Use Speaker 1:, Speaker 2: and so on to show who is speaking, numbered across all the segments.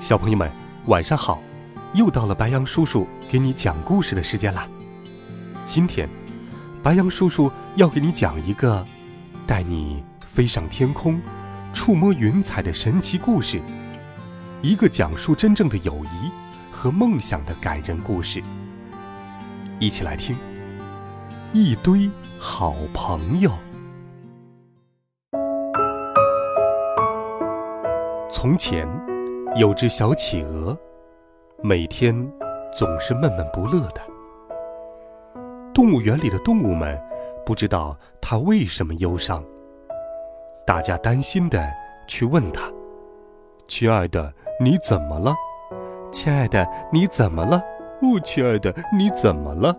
Speaker 1: 小朋友们，晚上好！又到了白羊叔叔给你讲故事的时间啦。今天，白羊叔叔要给你讲一个带你飞上天空、触摸云彩的神奇故事，一个讲述真正的友谊和梦想的感人故事。一起来听，一堆好朋友。从前。有只小企鹅，每天总是闷闷不乐的。动物园里的动物们不知道它为什么忧伤。大家担心的去问他：“亲爱的，你怎么了？亲爱的，你怎么了？哦，亲爱的，你怎么了？”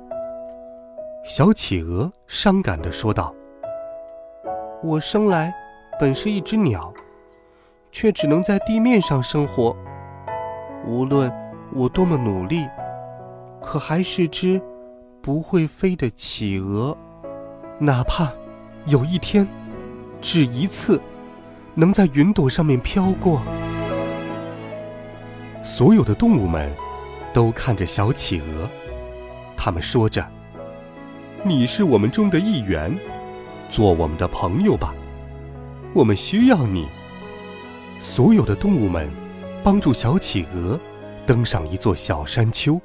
Speaker 1: 小企鹅伤感地说道：“
Speaker 2: 我生来本是一只鸟。”却只能在地面上生活。无论我多么努力，可还是只不会飞的企鹅。
Speaker 1: 哪怕有一天，只一次，能在云朵上面飘过。所有的动物们都看着小企鹅，他们说着：“你是我们中的一员，做我们的朋友吧，我们需要你。”所有的动物们帮助小企鹅登上一座小山丘。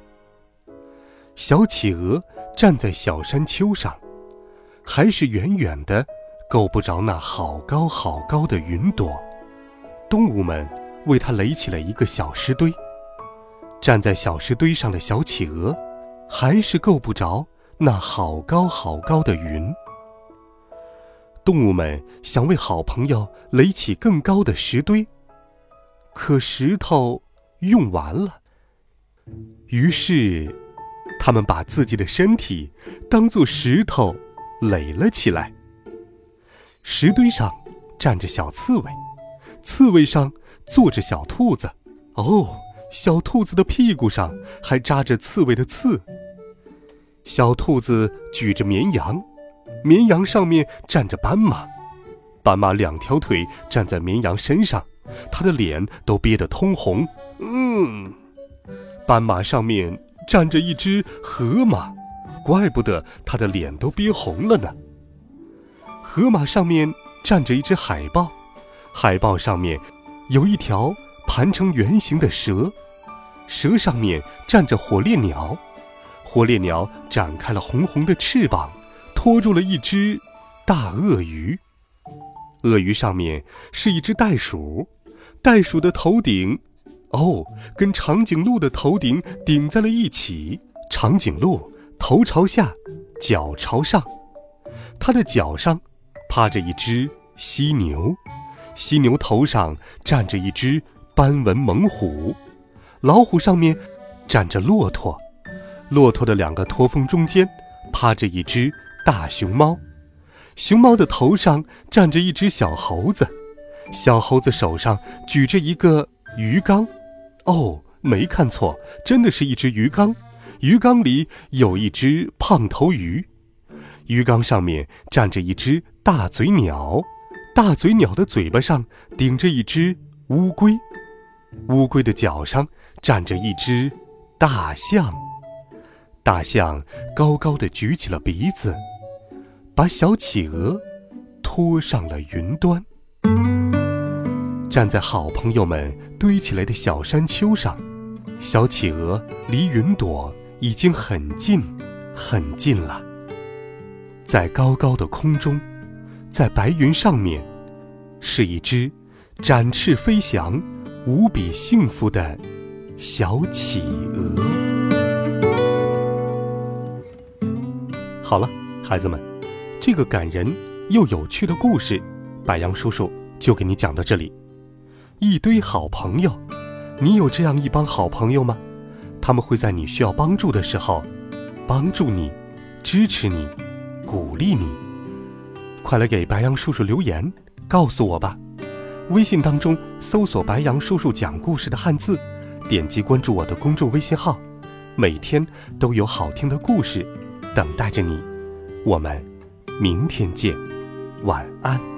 Speaker 1: 小企鹅站在小山丘上，还是远远的够不着那好高好高的云朵。动物们为它垒起了一个小石堆。站在小石堆上的小企鹅，还是够不着那好高好高的云。动物们想为好朋友垒起更高的石堆，可石头用完了。于是，他们把自己的身体当做石头垒了起来。石堆上站着小刺猬，刺猬上坐着小兔子。哦，小兔子的屁股上还扎着刺猬的刺。小兔子举着绵羊。绵羊上面站着斑马，斑马两条腿站在绵羊身上，它的脸都憋得通红。嗯，斑马上面站着一只河马，怪不得它的脸都憋红了呢。河马上面站着一只海豹，海豹上面有一条盘成圆形的蛇，蛇上面站着火烈鸟，火烈鸟展开了红红的翅膀。拖住了一只大鳄鱼，鳄鱼上面是一只袋鼠，袋鼠的头顶，哦，跟长颈鹿的头顶顶在了一起。长颈鹿头朝下，脚朝上，它的脚上趴着一只犀牛，犀牛头上站着一只斑纹猛虎，老虎上面站着骆驼，骆驼的两个驼峰中间趴着一只。大熊猫，熊猫的头上站着一只小猴子，小猴子手上举着一个鱼缸。哦，没看错，真的是一只鱼缸。鱼缸里有一只胖头鱼，鱼缸上面站着一只大嘴鸟，大嘴鸟的嘴巴上顶着一只乌龟，乌龟的脚上站着一只大象，大象高高的举起了鼻子。把小企鹅拖上了云端，站在好朋友们堆起来的小山丘上，小企鹅离云朵已经很近很近了。在高高的空中，在白云上面，是一只展翅飞翔、无比幸福的小企鹅。好了，孩子们。这个感人又有趣的故事，白羊叔叔就给你讲到这里。一堆好朋友。你有这样一帮好朋友吗？他们会在你需要帮助的时候，帮助你，支持你，鼓励你。快来给白羊叔叔留言，告诉我吧。微信当中搜索“白羊叔叔讲故事”的汉字，点击关注我的公众微信号，每天都有好听的故事等待着你。我们明天见，晚安。